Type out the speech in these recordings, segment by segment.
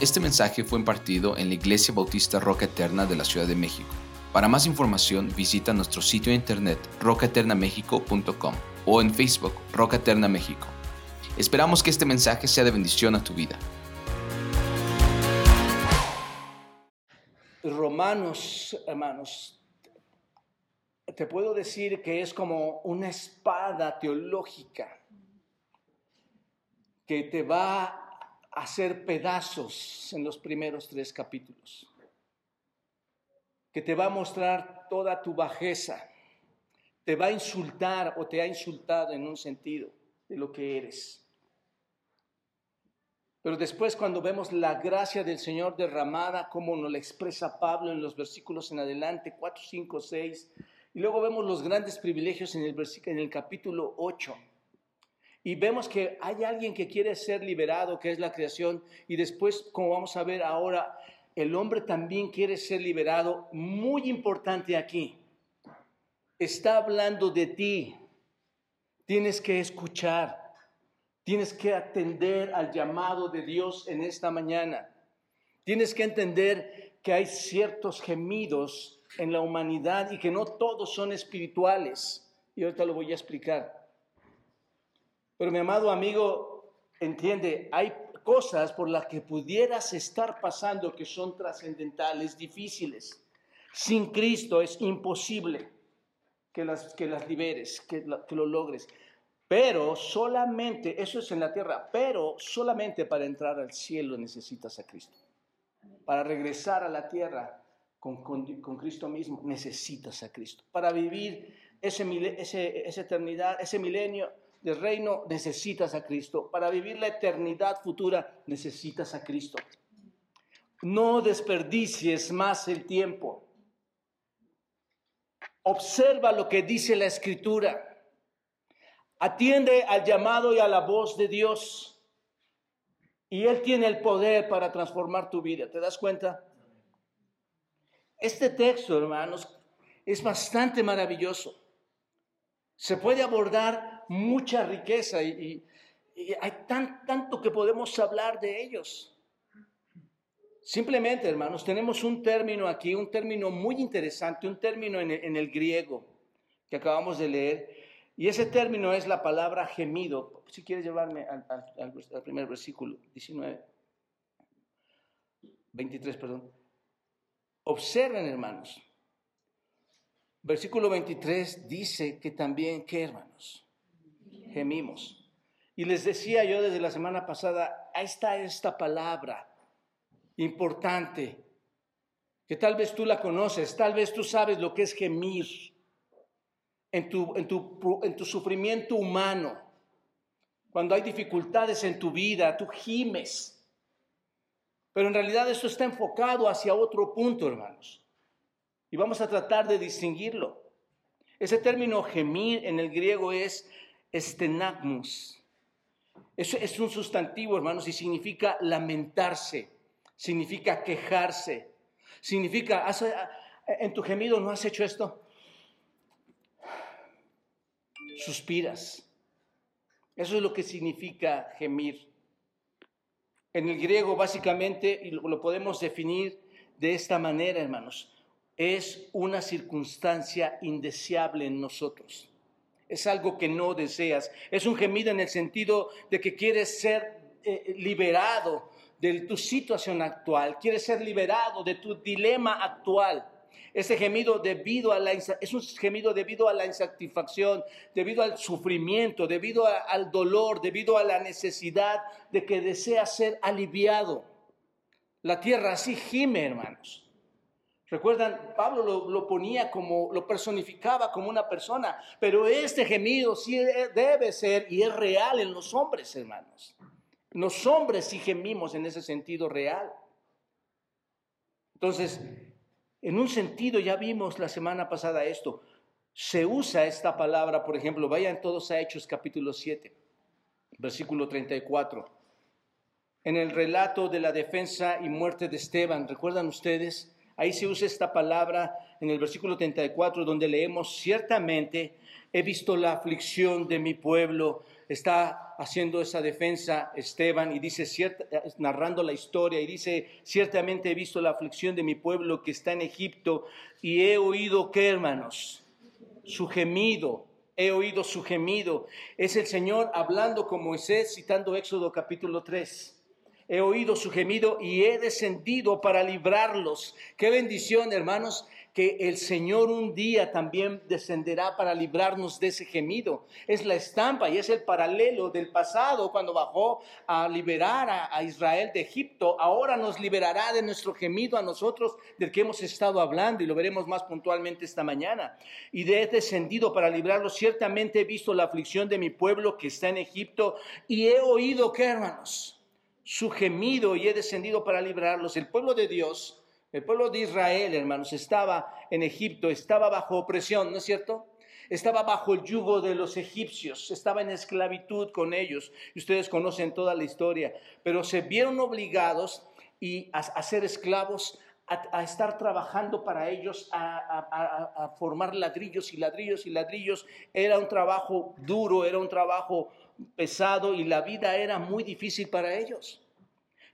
Este mensaje fue impartido en la Iglesia Bautista Roca Eterna de la Ciudad de México. Para más información visita nuestro sitio de internet rocaeternamexico.com o en Facebook Roca Eterna México. Esperamos que este mensaje sea de bendición a tu vida. Romanos, hermanos, te puedo decir que es como una espada teológica que te va hacer pedazos en los primeros tres capítulos, que te va a mostrar toda tu bajeza, te va a insultar o te ha insultado en un sentido de lo que eres. Pero después cuando vemos la gracia del Señor derramada, como nos la expresa Pablo en los versículos en adelante, 4, 5, 6, y luego vemos los grandes privilegios en el, en el capítulo 8 y vemos que hay alguien que quiere ser liberado, que es la creación, y después, como vamos a ver ahora, el hombre también quiere ser liberado. Muy importante aquí, está hablando de ti. Tienes que escuchar, tienes que atender al llamado de Dios en esta mañana. Tienes que entender que hay ciertos gemidos en la humanidad y que no todos son espirituales. Y ahorita lo voy a explicar. Pero mi amado amigo, entiende, hay cosas por las que pudieras estar pasando que son trascendentales, difíciles. Sin Cristo es imposible que las, que las liberes, que lo logres. Pero solamente, eso es en la tierra, pero solamente para entrar al cielo necesitas a Cristo. Para regresar a la tierra con, con, Cristo mismo necesitas a Cristo. Para vivir ese, ese, esa eternidad, ese milenio, del reino necesitas a Cristo. Para vivir la eternidad futura necesitas a Cristo. No desperdicies más el tiempo. Observa lo que dice la escritura. Atiende al llamado y a la voz de Dios. Y Él tiene el poder para transformar tu vida. ¿Te das cuenta? Este texto, hermanos, es bastante maravilloso. Se puede abordar mucha riqueza y, hay tan, tanto que podemos hablar de ellos. Simplemente, hermanos, tenemos un término aquí, un término muy interesante, un término en el, griego que acabamos de leer, y ese término es la palabra gemido. Si quieres llevarme al, al primer versículo, 19, 23, perdón. Observen, hermanos. Versículo 23 dice que también, ¿qué hermanos? Gemimos. Y les decía yo desde la semana pasada, ahí está esta palabra importante, que tal vez tú la conoces, tal vez tú sabes lo que es gemir en tu, en tu, en tu sufrimiento humano. Cuando hay dificultades en tu vida, tú gimes. Pero en realidad esto está enfocado hacia otro punto, hermanos. Y vamos a tratar de distinguirlo. Ese término gemir en el griego es estenagmus. Eso es un sustantivo, hermanos, y significa lamentarse, significa quejarse, significa, en tu gemido no has hecho esto. Suspiras. Eso es lo que significa gemir. En el griego, básicamente, y lo podemos definir de esta manera, hermanos, es una circunstancia indeseable en nosotros es algo que no deseas. Es un gemido en el sentido de que quieres ser eh, liberado de tu situación actual, quieres ser liberado de tu dilema actual. Ese gemido debido a la, es un gemido debido a la insatisfacción, debido al sufrimiento, debido al dolor, debido a la necesidad de que desea ser aliviado. La tierra así gime, hermanos. Recuerdan, Pablo lo, ponía como, lo personificaba como una persona, pero este gemido sí debe ser y es real en los hombres, hermanos. Los hombres sí gemimos en ese sentido real. Entonces, en un sentido, ya vimos la semana pasada esto, se usa esta palabra, por ejemplo, vayan todos a Hechos capítulo 7, versículo 34. En el relato de la defensa y muerte de Esteban, ¿recuerdan ustedes? Ahí se usa esta palabra en el versículo 34, donde leemos, ciertamente he visto la aflicción de mi pueblo. Está haciendo esa defensa Esteban y dice, narrando la historia, y dice, ciertamente he visto la aflicción de mi pueblo que está en Egipto y he oído, ¿qué hermanos? Su gemido, he oído su gemido. Es el Señor hablando con Moisés, citando Éxodo capítulo 3 he oído su gemido y he descendido para librarlos. Qué bendición, hermanos, que el Señor un día también descenderá para librarnos de ese gemido. Es la estampa y es el paralelo del pasado cuando bajó a liberar a, Israel de Egipto. Ahora nos liberará de nuestro gemido a nosotros del que hemos estado hablando y lo veremos más puntualmente esta mañana. Y de he descendido para librarlos. Ciertamente he visto la aflicción de mi pueblo que está en Egipto y he oído que, hermanos, su gemido y he descendido para librarlos. El pueblo de Dios, el pueblo de Israel, hermanos, estaba en Egipto, estaba bajo opresión, ¿no es cierto? Estaba bajo el yugo de los egipcios, estaba en esclavitud con ellos. Ustedes conocen toda la historia, pero se vieron obligados y a, ser esclavos a, estar trabajando para ellos, a, a, formar ladrillos y ladrillos y ladrillos. Era un trabajo duro, era un trabajo pesado y la vida era muy difícil para ellos.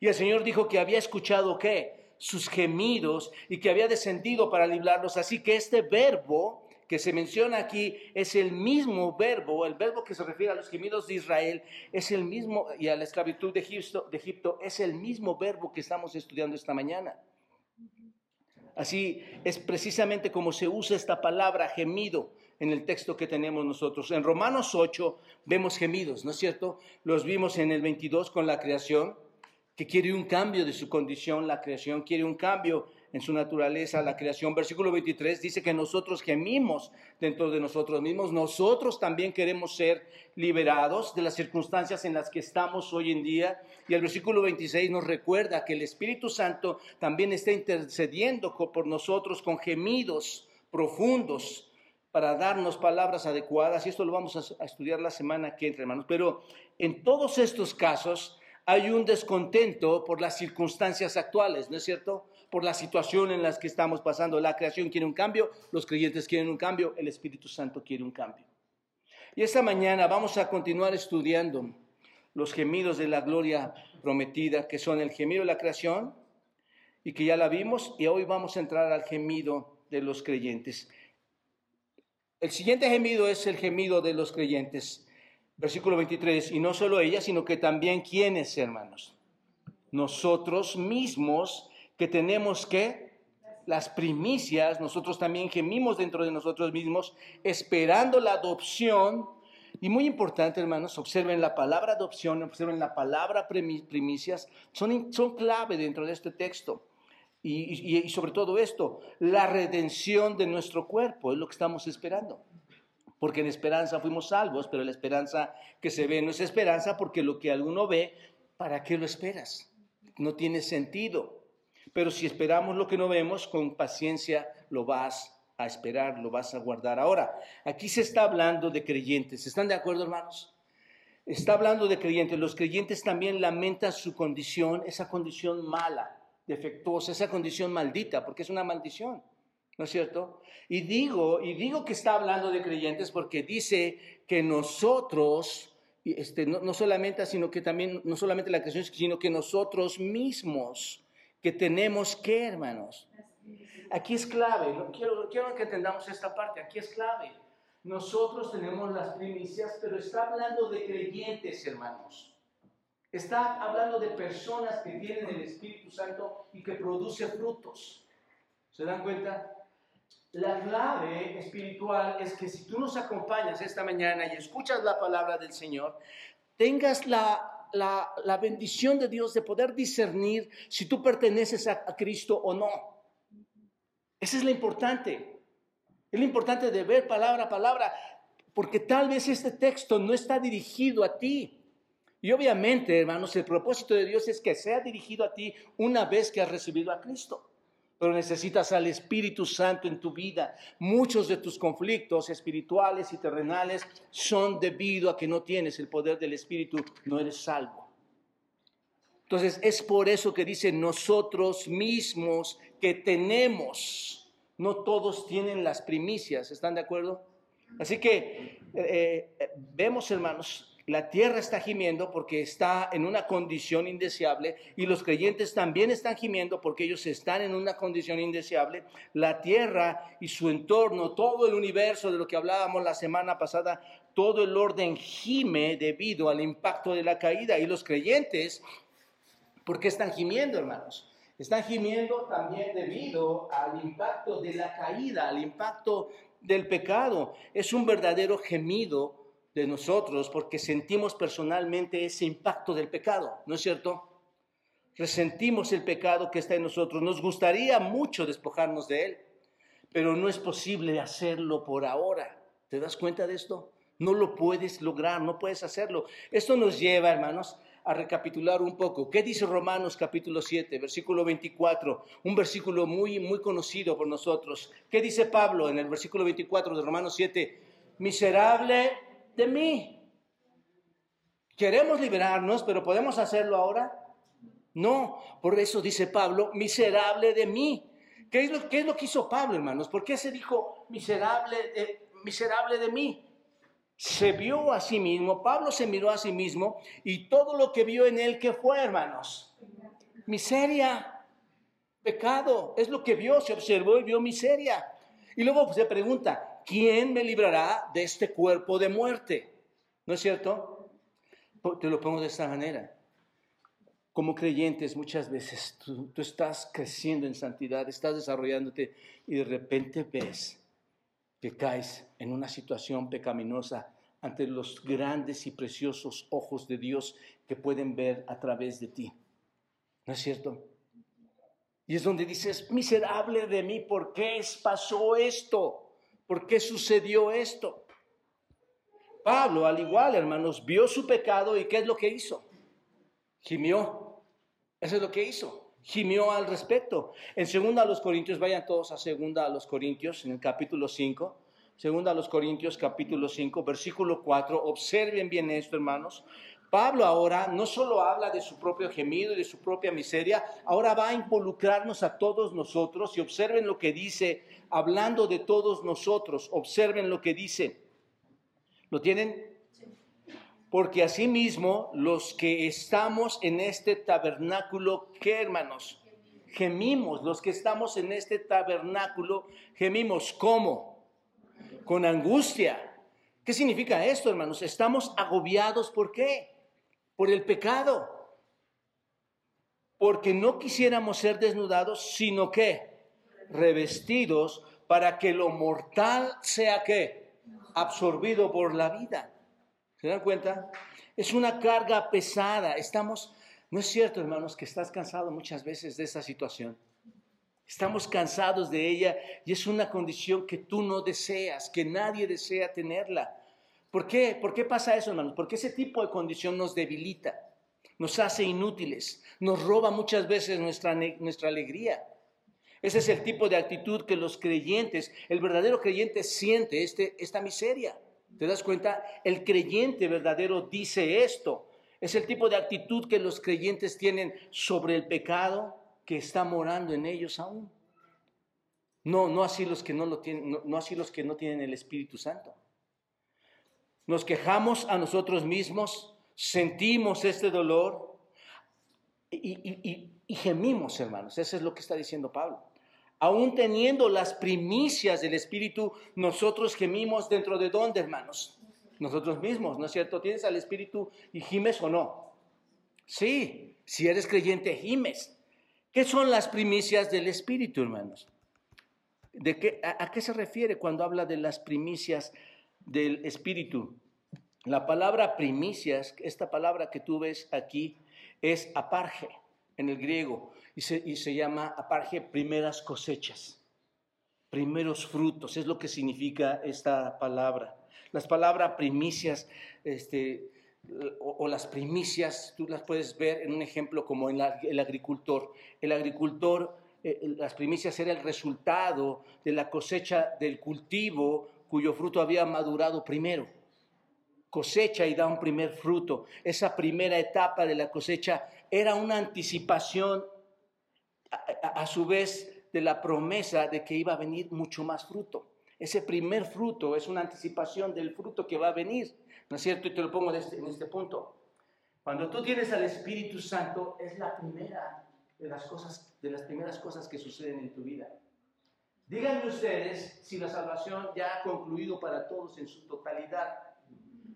Y el Señor dijo que había escuchado qué? Sus gemidos y que había descendido para librarlos. Así que este verbo que se menciona aquí es el mismo verbo, el verbo que se refiere a los gemidos de Israel, es el mismo, y a la esclavitud de Egipto, de Egipto es el mismo verbo que estamos estudiando esta mañana. Así es precisamente como se usa esta palabra gemido en el texto que tenemos nosotros. En Romanos 8 vemos gemidos, ¿no es cierto? Los vimos en el 22 con la creación, que quiere un cambio de su condición, la creación quiere un cambio en su naturaleza, la creación. Versículo 23 dice que nosotros gemimos dentro de nosotros mismos, nosotros también queremos ser liberados de las circunstancias en las que estamos hoy en día. Y el versículo 26 nos recuerda que el Espíritu Santo también está intercediendo por nosotros con gemidos profundos para darnos palabras adecuadas, y esto lo vamos a, estudiar la semana que entra, hermanos, pero en todos estos casos hay un descontento por las circunstancias actuales, ¿no es cierto? Por la situación en la que estamos pasando. La creación quiere un cambio, los creyentes quieren un cambio, el Espíritu Santo quiere un cambio. Y esta mañana vamos a continuar estudiando los gemidos de la gloria prometida, que son el gemido de la creación, y que ya la vimos, y hoy vamos a entrar al gemido de los creyentes. El siguiente gemido es el gemido de los creyentes. Versículo 23, y no solo ella, sino que también quienes, hermanos, nosotros mismos que tenemos que las primicias, nosotros también gemimos dentro de nosotros mismos, esperando la adopción. Y muy importante, hermanos, observen la palabra adopción, observen la palabra primicias, son, son clave dentro de este texto. Y, sobre todo esto, la redención de nuestro cuerpo es lo que estamos esperando. Porque en esperanza fuimos salvos, pero la esperanza que se ve no es esperanza porque lo que alguno ve, ¿para qué lo esperas? No tiene sentido. Pero si esperamos lo que no vemos, con paciencia lo vas a esperar, lo vas a guardar. Ahora, aquí se está hablando de creyentes. ¿Están de acuerdo, hermanos? Está hablando de creyentes. Los creyentes también lamentan su condición, esa condición mala defectuosa, esa condición maldita, porque es una maldición, ¿no es cierto? Y digo, y digo que está hablando de creyentes porque dice que nosotros, este, no, solamente, sino que también, no solamente la creación, sino que nosotros mismos, que tenemos que, hermanos. Aquí es clave, quiero, quiero que entendamos esta parte, aquí es clave. Nosotros tenemos las primicias, pero está hablando de creyentes, hermanos. Está hablando de personas que tienen el Espíritu Santo y que producen frutos. ¿Se dan cuenta? La clave espiritual es que si tú nos acompañas esta mañana y escuchas la palabra del Señor, tengas la, la, bendición de Dios de poder discernir si tú perteneces a, a Cristo o no. Esa es la importante. Es lo importante de ver palabra a palabra, porque tal vez este texto no está dirigido a ti. Y obviamente, hermanos, el propósito de Dios es que sea dirigido a ti una vez que has recibido a Cristo. Pero necesitas al Espíritu Santo en tu vida. Muchos de tus conflictos espirituales y terrenales son debido a que no tienes el poder del Espíritu, no eres salvo. Entonces es por eso que dice nosotros mismos que tenemos, No todos tienen las primicias, ¿están de acuerdo? Así que eh, eh, vemos, hermanos, la tierra está gimiendo porque está en una condición indeseable y los creyentes también están gimiendo porque ellos están en una condición indeseable. La tierra y su entorno, todo el universo de lo que hablábamos la semana pasada, todo el orden gime debido al impacto de la caída. Y los creyentes, ¿por qué están gimiendo, hermanos? Están gimiendo también debido al impacto de la caída, al impacto del pecado. Es un verdadero gemido de nosotros porque sentimos personalmente ese impacto del pecado, ¿no es cierto? Resentimos el pecado que está en nosotros. Nos gustaría mucho despojarnos de él, pero no es posible hacerlo por ahora. ¿Te das cuenta de esto? No lo puedes lograr, no puedes hacerlo. Esto nos lleva, hermanos, a recapitular un poco. ¿Qué dice Romanos capítulo 7, versículo 24? Un versículo muy, muy conocido por nosotros. ¿Qué dice Pablo en el versículo 24 de Romanos 7? Miserable de mí. Queremos liberarnos, pero ¿podemos hacerlo ahora? No, por eso dice Pablo, miserable de mí. ¿Qué es lo, que hizo Pablo, hermanos? ¿Por qué se dijo miserable, miserable de mí? Se vio a sí mismo, Pablo se miró a sí mismo y todo lo que vio en él, ¿qué fue, hermanos? Miseria, pecado, es lo que vio, se observó y vio miseria. Y luego se pregunta, ¿quién me librará de este cuerpo de muerte? ¿No es cierto? Te lo pongo de esta manera. Como creyentes muchas veces tú, estás creciendo en santidad, estás desarrollándote y de repente ves que caes en una situación pecaminosa ante los grandes y preciosos ojos de Dios que pueden ver a través de ti. ¿No es cierto? Y es donde dices, miserable de mí, ¿por qué pasó esto? ¿Por qué sucedió esto? Pablo, al igual, hermanos, vio su pecado y ¿qué es lo que hizo? Gimió. Eso es lo que hizo. Gimió al respecto. En segunda a los Corintios, vayan todos a segunda a los Corintios, en el capítulo 5. Segunda a los Corintios, capítulo 5, versículo 4. Observen bien esto, hermanos. Pablo ahora no solo habla de su propio gemido y de su propia miseria, ahora va a involucrarnos a todos nosotros y observen lo que dice hablando de todos nosotros. Observen lo que dice. ¿Lo tienen? Porque asimismo los que estamos en este tabernáculo, ¿qué hermanos? Gemimos, los que estamos en este tabernáculo, gemimos. ¿Cómo? Con angustia. ¿Qué significa esto, hermanos? Estamos agobiados, ¿por qué? Por el pecado. Porque no quisiéramos ser desnudados, sino que revestidos para que lo mortal sea que absorbido por la vida. ¿Se dan cuenta? Es una carga pesada. Estamos, no es cierto, hermanos, que estás cansado muchas veces de esa situación. Estamos cansados de ella y es una condición que tú no deseas, que nadie desea tenerla. ¿Por qué? ¿Por qué pasa eso, hermanos? Porque ese tipo de condición nos debilita, nos hace inútiles, nos roba muchas veces nuestra, nuestra alegría. Ese es el tipo de actitud que los creyentes, el verdadero creyente siente este, esta miseria. ¿Te das cuenta? El creyente verdadero dice esto. Es el tipo de actitud que los creyentes tienen sobre el pecado que está morando en ellos aún. No, no así los que no lo tienen, no, así los que no tienen el Espíritu Santo. Nos quejamos a nosotros mismos, sentimos este dolor y, y gemimos, hermanos. Eso es lo que está diciendo Pablo aún teniendo las primicias del Espíritu, nosotros gemimos dentro de dónde, hermanos? Nosotros mismos, ¿no es cierto? ¿Tienes al Espíritu y gimes o no? Sí, si eres creyente, gimes. ¿Qué son las primicias del Espíritu, hermanos? ¿De qué, a, qué se refiere cuando habla de las primicias del Espíritu? La palabra primicias, esta palabra que tú ves aquí, es aparge en el griego y se, llama aparje primeras cosechas, primeros frutos, es lo que significa esta palabra. Las palabras primicias, este, o, las primicias, tú las puedes ver en un ejemplo como en el agricultor. El agricultor, eh, las primicias era el resultado de la cosecha del cultivo cuyo fruto había madurado primero. Cosecha y da un primer fruto. Esa primera etapa de la cosecha era una anticipación a, su vez de la promesa de que iba a venir mucho más fruto. Ese primer fruto es una anticipación del fruto que va a venir, ¿no es cierto? Y te lo pongo en este, en este punto. Cuando tú tienes al Espíritu Santo, es la primera de las cosas, de las primeras cosas que suceden en tu vida. Díganme ustedes si la salvación ya ha concluido para todos en su totalidad.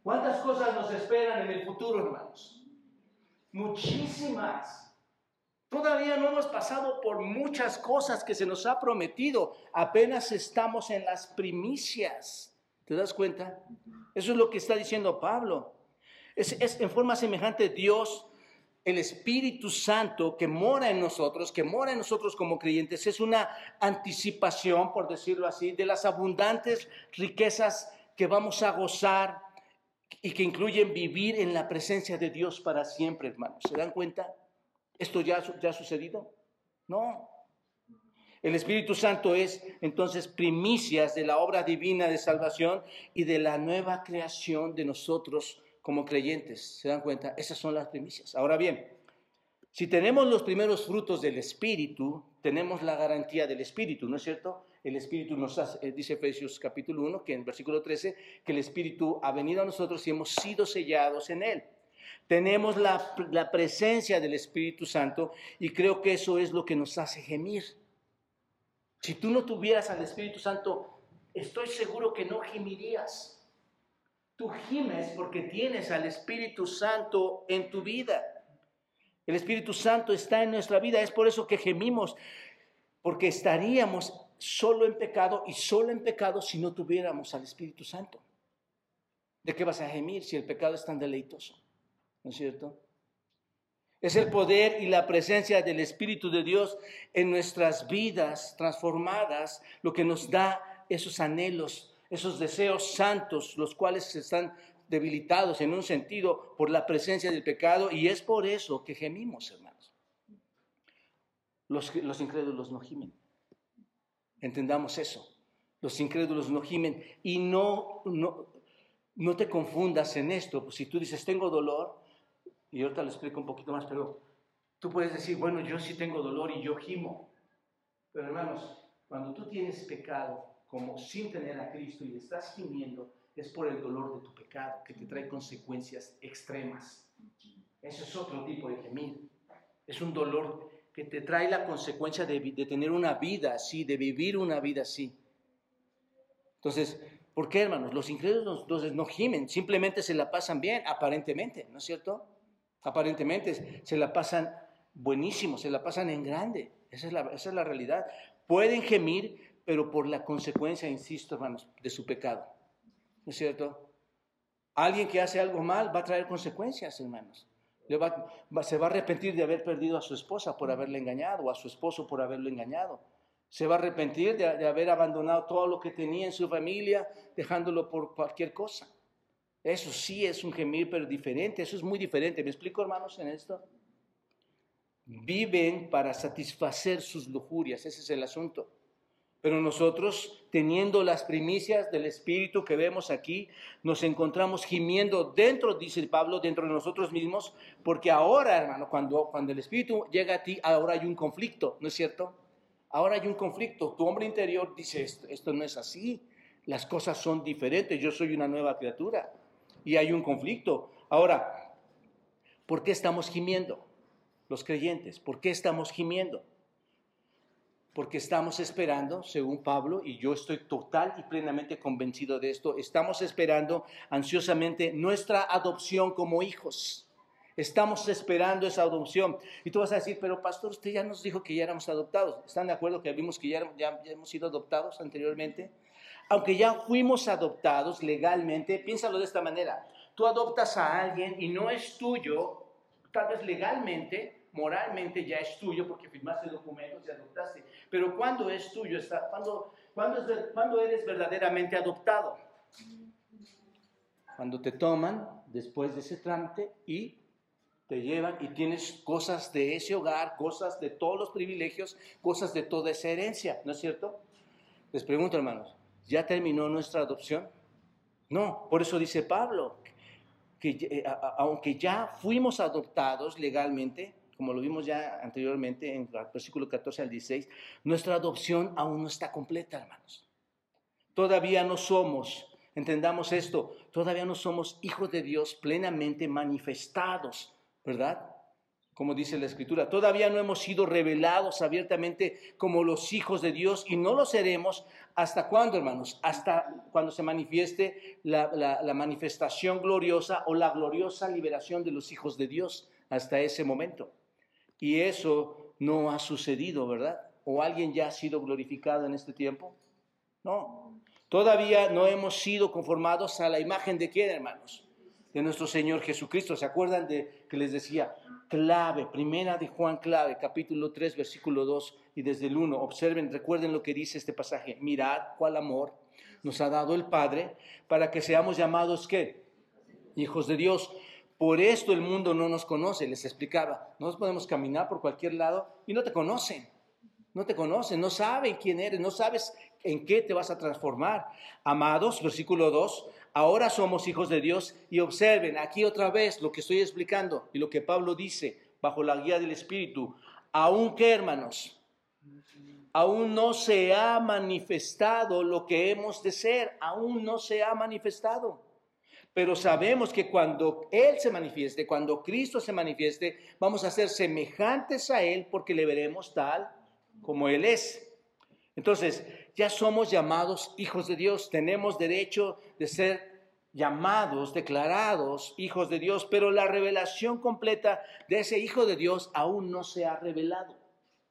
¿Cuántas cosas nos esperan en el futuro, hermanos? Muchísimas. Todavía no hemos pasado por muchas cosas que se nos ha prometido. Apenas estamos en las primicias. ¿Te das cuenta? Eso es lo que está diciendo Pablo. Es, en forma semejante Dios, el Espíritu Santo que mora en nosotros, que mora en nosotros como creyentes, es una anticipación, por decirlo así, de las abundantes riquezas que vamos a gozar y que incluyen vivir en la presencia de Dios para siempre, hermanos. ¿Se dan cuenta? ¿Esto ya, ya ha sucedido? No. El Espíritu Santo es entonces primicias de la obra divina de salvación y de la nueva creación de nosotros como creyentes. ¿Se dan cuenta? Esas son las primicias. Ahora bien, si tenemos los primeros frutos del Espíritu, tenemos la garantía del Espíritu, ¿no es cierto? El Espíritu nos hace, eh, dice Efesios capítulo 1, que en versículo 13, que el Espíritu ha venido a nosotros y hemos sido sellados en Él. Tenemos la, la presencia del Espíritu Santo y creo que eso es lo que nos hace gemir. Si tú no tuvieras al Espíritu Santo, estoy seguro que no gemirías. Tú gimes porque tienes al Espíritu Santo en tu vida. El Espíritu Santo está en nuestra vida. Es por eso que gemimos, porque estaríamos solo en pecado y solo en pecado si no tuviéramos al Espíritu Santo. ¿De qué vas a gemir si el pecado es tan deleitoso? ¿no es cierto? Es el poder y la presencia del Espíritu de Dios en nuestras vidas transformadas lo que nos da esos anhelos, esos deseos santos, los cuales están debilitados en un sentido por la presencia del pecado y es por eso que gemimos, hermanos. Los, los incrédulos no gimen. Entendamos eso. Los incrédulos no gimen y no, no, no te confundas en esto. Pues si tú dices, tengo dolor, y ahorita lo explico un poquito más, pero tú puedes decir, bueno, yo sí tengo dolor y yo gimo. Pero hermanos, cuando tú tienes pecado como sin tener a Cristo y estás gimiendo, es por el dolor de tu pecado que te trae consecuencias extremas. Eso es otro tipo de gemir. Es un dolor que te trae la consecuencia de, de tener una vida así, de vivir una vida así. Entonces, ¿por qué, hermanos? Los incrédulos entonces no gimen, simplemente se la pasan bien, aparentemente, ¿no es cierto? Aparentemente se la pasan buenísimo, se la pasan en grande. Esa es la, esa es la realidad. Pueden gemir, pero por la consecuencia, insisto, hermanos, de su pecado. ¿No es cierto? Alguien que hace algo mal va a traer consecuencias, hermanos. se va a arrepentir de haber perdido a su esposa por haberle engañado o a su esposo por haberlo engañado. Se va a arrepentir de, de haber abandonado todo lo que tenía en su familia, dejándolo por cualquier cosa. Eso sí es un gemir, pero diferente. Eso es muy diferente. ¿Me explico, hermanos, en esto? Viven para satisfacer sus lujurias. Ese es el asunto. Pero nosotros, teniendo las primicias del Espíritu que vemos aquí, nos encontramos gimiendo dentro, dice Pablo, dentro de nosotros mismos, porque ahora, hermano, cuando, cuando el Espíritu llega a ti, ahora hay un conflicto, ¿no es cierto? Ahora hay un conflicto. Tu hombre interior dice, esto, esto no es así, las cosas son diferentes, yo soy una nueva criatura y hay un conflicto. Ahora, ¿por qué estamos gimiendo? Los creyentes, ¿por qué estamos gimiendo? Porque estamos esperando, según Pablo, y yo estoy total y plenamente convencido de esto, estamos esperando ansiosamente nuestra adopción como hijos. Estamos esperando esa adopción. Y tú vas a decir, pero pastor, usted ya nos dijo que ya éramos adoptados. ¿Están de acuerdo que vimos que ya, hemos sido adoptados anteriormente? aunque ya fuimos adoptados legalmente, piénsalo de esta manera. Tú adoptas a alguien y no es tuyo, tal vez legalmente, moralmente ya es tuyo porque firmaste documentos y adoptaste. Pero cuando es tuyo, cuando, cuando eres verdaderamente adoptado? Cuando te toman después de ese trámite y te llevan y tienes cosas de ese hogar, cosas de todos los privilegios, cosas de toda esa herencia, ¿no es cierto? Les pregunto, hermanos, ¿Ya terminó nuestra adopción? No, por eso dice Pablo, que eh, aunque ya fuimos adoptados legalmente, como lo vimos ya anteriormente en el versículo 14 al 16, nuestra adopción aún no está completa, hermanos. Todavía no somos, entendamos esto, todavía no somos hijos de Dios plenamente manifestados, ¿verdad? Como dice la Escritura, todavía no hemos sido revelados abiertamente como los hijos de Dios y no lo seremos hasta cuándo, hermanos, hasta cuando se manifieste la, la manifestación gloriosa o la gloriosa liberación de los hijos de Dios, hasta ese momento. Y eso no ha sucedido, ¿verdad? ¿O alguien ya ha sido glorificado en este tiempo? No. Todavía no hemos sido conformados a la imagen de quién, hermanos? De nuestro Señor Jesucristo. ¿Se acuerdan de que les decía? Clave, primera de Juan clave, capítulo 3, versículo 2 y desde el 1. Observen, recuerden lo que dice este pasaje. Mirad cuál amor nos ha dado el Padre para que seamos llamados qué? Hijos de Dios. Por esto el mundo no nos conoce, les explicaba. Nos podemos caminar por cualquier lado y no te conocen. No te conocen, no saben quién eres, no sabes en qué te vas a transformar. Amados, versículo 2, ahora somos hijos de Dios y observen aquí otra vez lo que estoy explicando y lo que Pablo dice bajo la guía del Espíritu. Aunque, hermanos, aún no se ha manifestado lo que hemos de ser, aún no se ha manifestado. Pero sabemos que cuando Él se manifieste, cuando Cristo se manifieste, vamos a ser semejantes a Él porque le veremos tal como Él es. Entonces, ya somos llamados hijos de Dios, tenemos derecho de ser llamados, declarados hijos de Dios, pero la revelación completa de ese hijo de Dios aún no se ha revelado,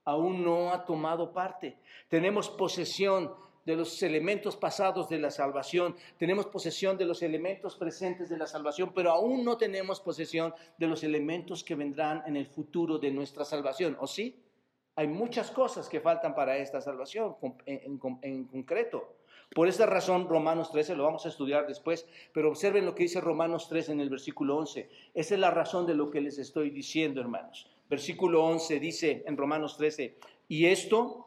aún no ha tomado parte. Tenemos posesión de los elementos pasados de la salvación, tenemos posesión de los elementos presentes de la salvación, pero aún no tenemos posesión de los elementos que vendrán en el futuro de nuestra salvación, ¿o sí? Hay muchas cosas que faltan para esta salvación en, concreto. Por esa razón, Romanos 13, lo vamos a estudiar después, pero observen lo que dice Romanos 13 en el versículo 11. Esa es la razón de lo que les estoy diciendo, hermanos. Versículo 11 dice en Romanos 13, y esto,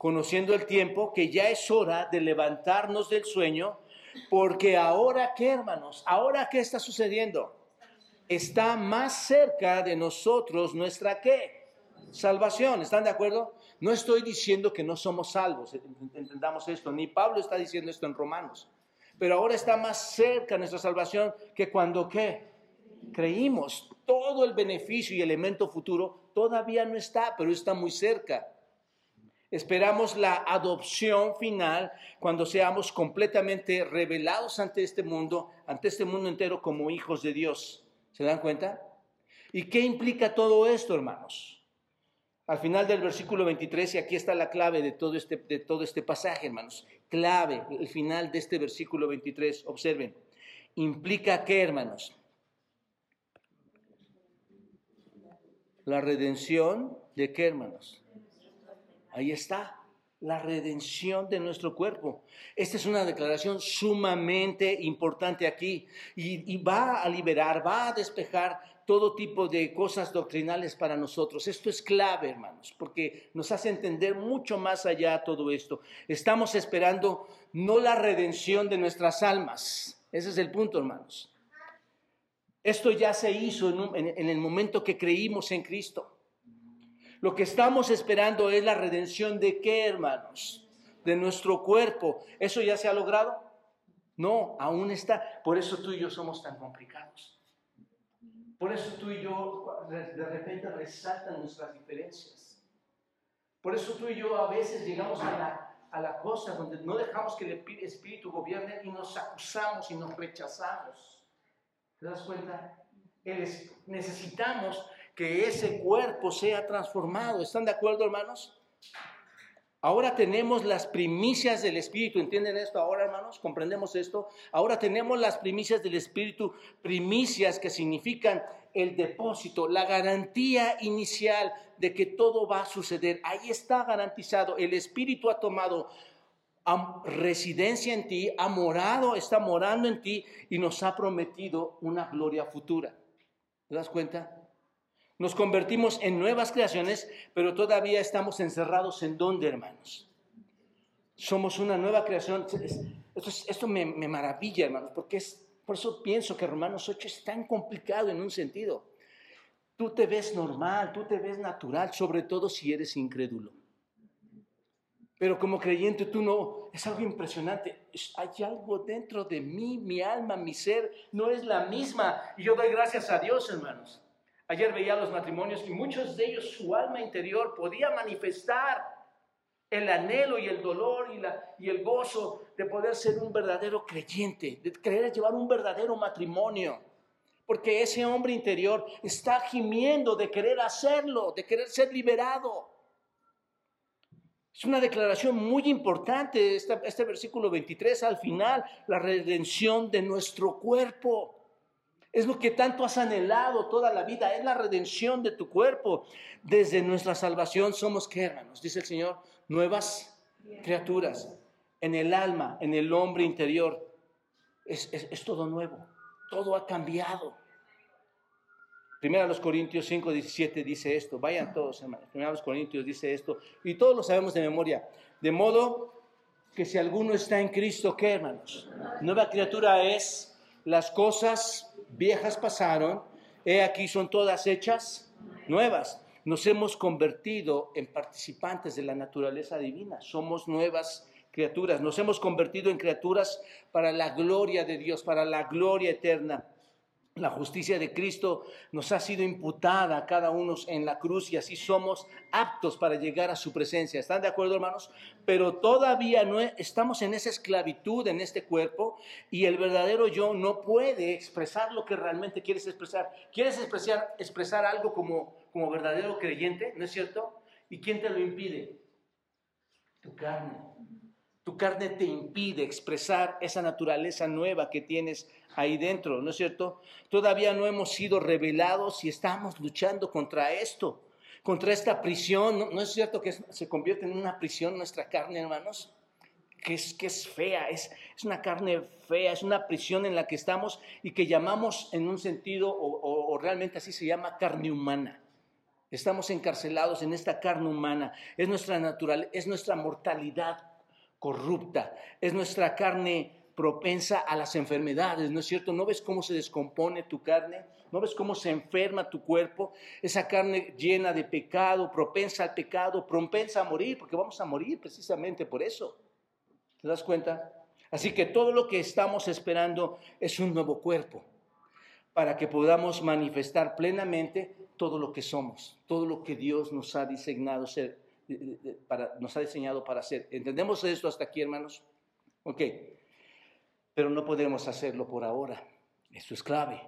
conociendo el tiempo, que ya es hora de levantarnos del sueño, porque ahora, ¿qué, hermanos? Ahora, ¿qué está sucediendo? Está más cerca de nosotros nuestra qué? salvación. ¿Están de acuerdo? No estoy diciendo que no somos salvos, entendamos esto, ni Pablo está diciendo esto en Romanos. Pero ahora está más cerca nuestra salvación que cuando qué? Creímos. Todo el beneficio y elemento futuro todavía no está, pero está muy cerca. Esperamos la adopción final cuando seamos completamente revelados ante este mundo, ante este mundo entero como hijos de Dios. ¿Se dan cuenta? ¿Y qué implica todo esto, hermanos? al final del versículo 23, y aquí está la clave de todo este, de todo este pasaje, hermanos. Clave, el final de este versículo 23, observen. ¿Implica qué, hermanos? La redención de qué, hermanos? Ahí está, la redención de nuestro cuerpo. Esta es una declaración sumamente importante aquí y, va a liberar, va a despejar todo tipo de cosas doctrinales para nosotros. Esto es clave, hermanos, porque nos hace entender mucho más allá todo esto. Estamos esperando no la redención de nuestras almas. Ese es el punto, hermanos. Esto ya se hizo en, el momento que creímos en Cristo. Lo que estamos esperando es la redención de qué, hermanos? De nuestro cuerpo. ¿Eso ya se ha logrado? No, aún está. Por eso tú y yo somos tan complicados. Por eso tú y yo de repente resaltan nuestras diferencias. Por eso tú y yo a veces llegamos a la, a la cosa donde no dejamos que el Espíritu gobierne y nos acusamos y nos rechazamos. ¿Te das cuenta? necesitamos que ese cuerpo sea transformado. ¿Están de acuerdo, hermanos? Ahora tenemos las primicias del Espíritu. ¿Entienden esto ahora, hermanos? ¿Comprendemos esto? Ahora tenemos las primicias del Espíritu, primicias que significan el depósito, la garantía inicial de que todo va a suceder. Ahí está garantizado. El Espíritu ha tomado residencia en ti, ha morado, está morando en ti y nos ha prometido una gloria futura. ¿Te das cuenta? Nos convertimos en nuevas creaciones, pero todavía estamos encerrados en dónde, hermanos. Somos una nueva creación. Esto, me, maravilla, hermanos, porque es, por eso pienso que Romanos 8 es tan complicado en un sentido. Tú te ves normal, tú te ves natural, sobre todo si eres incrédulo. Pero como creyente tú no, es algo impresionante. Hay algo dentro de mí, mi alma, mi ser, no es la misma. Y yo doy gracias a Dios, hermanos. Ayer veía los matrimonios y muchos de ellos su alma interior podía manifestar el anhelo y el dolor y, la, y el gozo de poder ser un verdadero creyente, de querer llevar un verdadero matrimonio. Porque ese hombre interior está gimiendo de querer hacerlo, de querer ser liberado. Es una declaración muy importante, este, este versículo 23 al final, la redención de nuestro cuerpo. Es lo que tanto has anhelado toda la vida, es la redención de tu cuerpo. Desde nuestra salvación somos, ¿qué hermanos? Dice el Señor, nuevas criaturas. En el alma, en el hombre interior, es, es todo nuevo, todo ha cambiado. Primera los Corintios 5, 17 dice esto. Vayan todos, hermanos. Primera los Corintios dice esto. Y todos lo sabemos de memoria. De modo que si alguno está en Cristo, ¿qué, hermanos? Nueva criatura es. Las cosas viejas pasaron. He aquí son todas hechas nuevas. Nos hemos convertido en participantes de la naturaleza divina. Somos nuevas criaturas. Nos hemos convertido en criaturas para la gloria de Dios, para la gloria eterna. La justicia de Cristo nos ha sido imputada a cada uno en la cruz y así somos aptos para llegar a su presencia. ¿Están de acuerdo, hermanos? Pero todavía no estamos en esa esclavitud en este cuerpo y el verdadero yo no puede expresar lo que realmente quieres expresar. ¿Quieres expresar, expresar algo como, como verdadero creyente? ¿No es cierto? ¿Y quién te lo impide? Tu carne. Tu carne te impide expresar esa naturaleza nueva que tienes ahí dentro, ¿no es cierto? Todavía no hemos sido revelados y estamos luchando contra esto, contra esta prisión. ¿No, es cierto que se convierte en una prisión nuestra carne, hermanos? Que es, que es fea, es, es una carne fea, es una prisión en la que estamos y que llamamos en un sentido, o, o realmente así se llama, carne humana. Estamos encarcelados en esta carne humana, es nuestra natural, es nuestra mortalidad corrupta, es nuestra carne propensa a las enfermedades, ¿no es cierto? ¿No ves cómo se descompone tu carne? ¿No ves cómo se enferma tu cuerpo? Esa carne llena de pecado, propensa al pecado, propensa a morir, porque vamos a morir precisamente por eso. ¿Te das cuenta? Así que todo lo que estamos esperando es un nuevo cuerpo, para que podamos manifestar plenamente todo lo que somos, todo lo que Dios nos ha diseñado ser, para, nos ha diseñado para ser. ¿Entendemos esto hasta aquí, hermanos? Ok pero no podemos hacerlo por ahora. Eso es clave.